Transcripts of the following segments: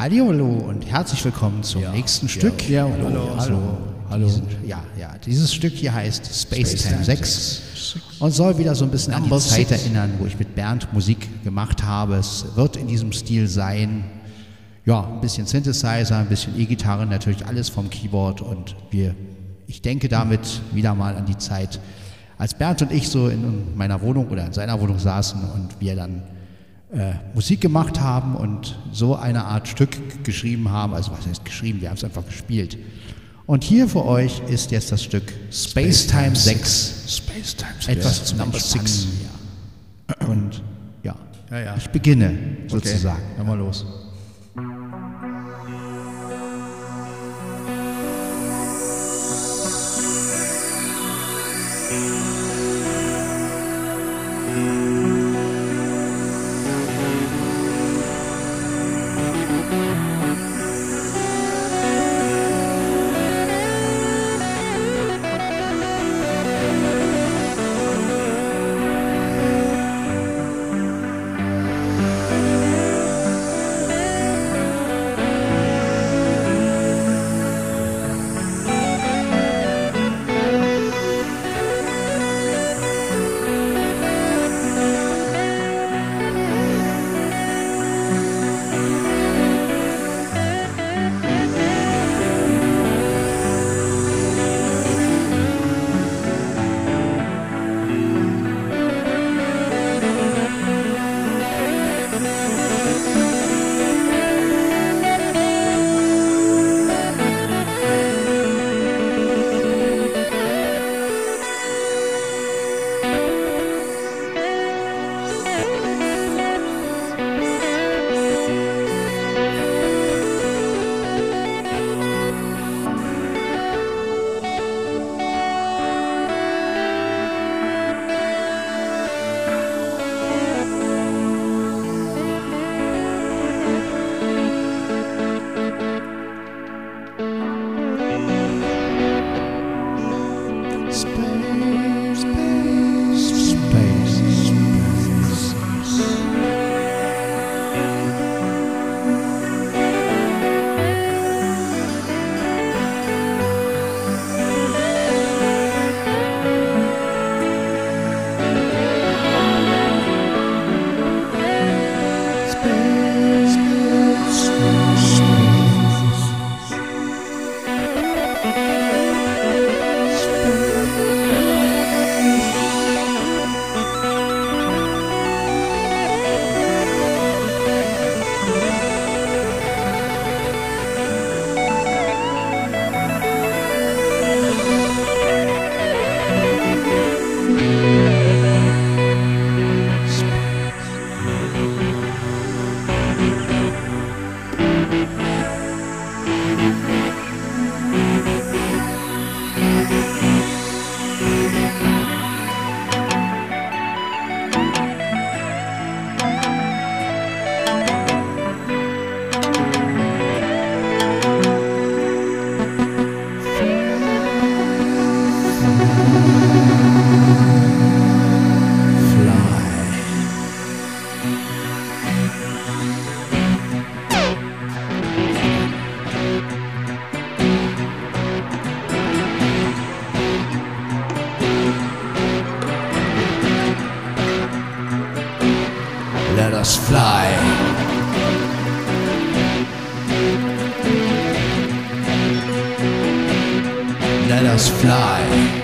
Hallo und herzlich willkommen zum Ja. nächsten Ja. Stück. Ja, hallo, hallo, hallo. Diesen, ja, ja, dieses Stück hier heißt Space, Space Time Time 6 und soll wieder so ein bisschen an die Number Zeit six. erinnern, wo ich mit Bernd Musik gemacht habe. Es wird in diesem Stil sein. Ja, ein bisschen Synthesizer, ein bisschen E-Gitarre, natürlich alles vom Keyboard und wir, ich denke damit wieder mal an die Zeit, als Bernd und ich so in meiner Wohnung oder in seiner Wohnung saßen und wir dann äh, Musik gemacht haben und so eine Art Stück geschrieben haben. Also was heißt geschrieben? Wir haben es einfach gespielt. Und hier für euch ist jetzt das Stück Space Time 6. Space Time Etwas zum Number Entspannen. six. Ja. Und ja, Ja, ja. ich beginne sozusagen. Hör mal los. Let fly.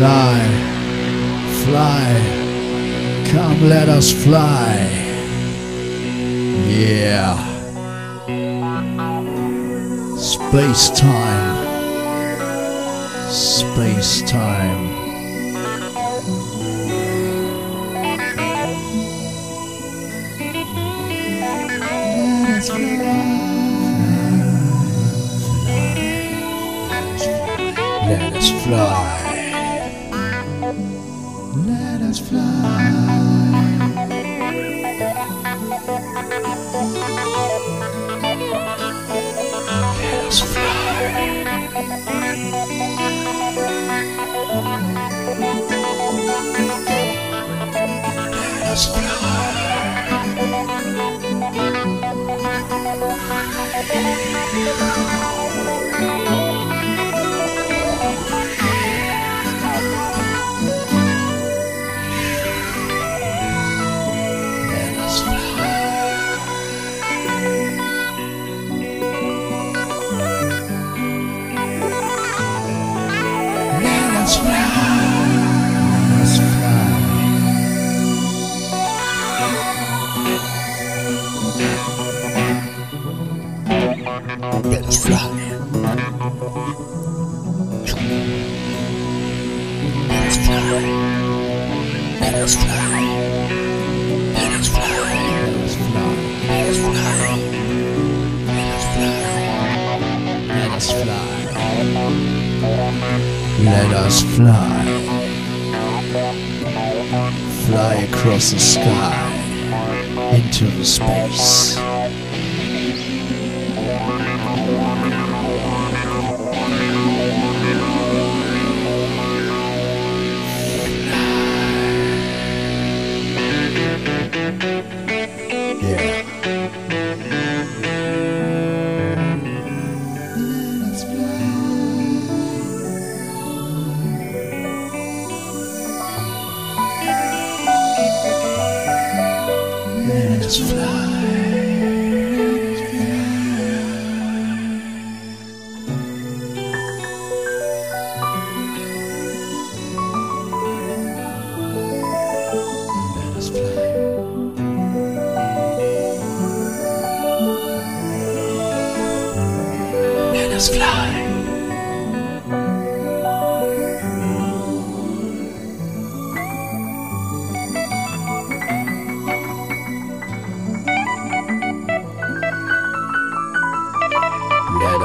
Fly. Fly. Come, let us fly. Yeah. Space time. Space time. Let us fly. Let us fly. Let us fly. Let us fly. Let us fly. Let us fly. Fly across the sky into the space. butterfly.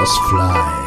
Us fly.